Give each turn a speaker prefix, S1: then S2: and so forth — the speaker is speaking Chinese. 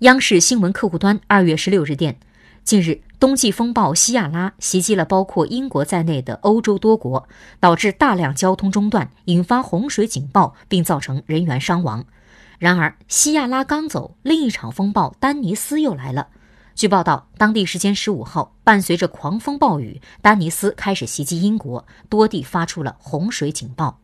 S1: 央视新闻客户端二月十六日电近日冬季风暴西亚拉袭击了包括英国在内的欧洲多国导致大量交通中断引发洪水警报并造成人员伤亡。然而西亚拉刚走另一场风暴丹尼斯又来了。据报道当地时间十五号伴随着狂风暴雨丹尼斯开始袭击英国多地发出了洪水警报。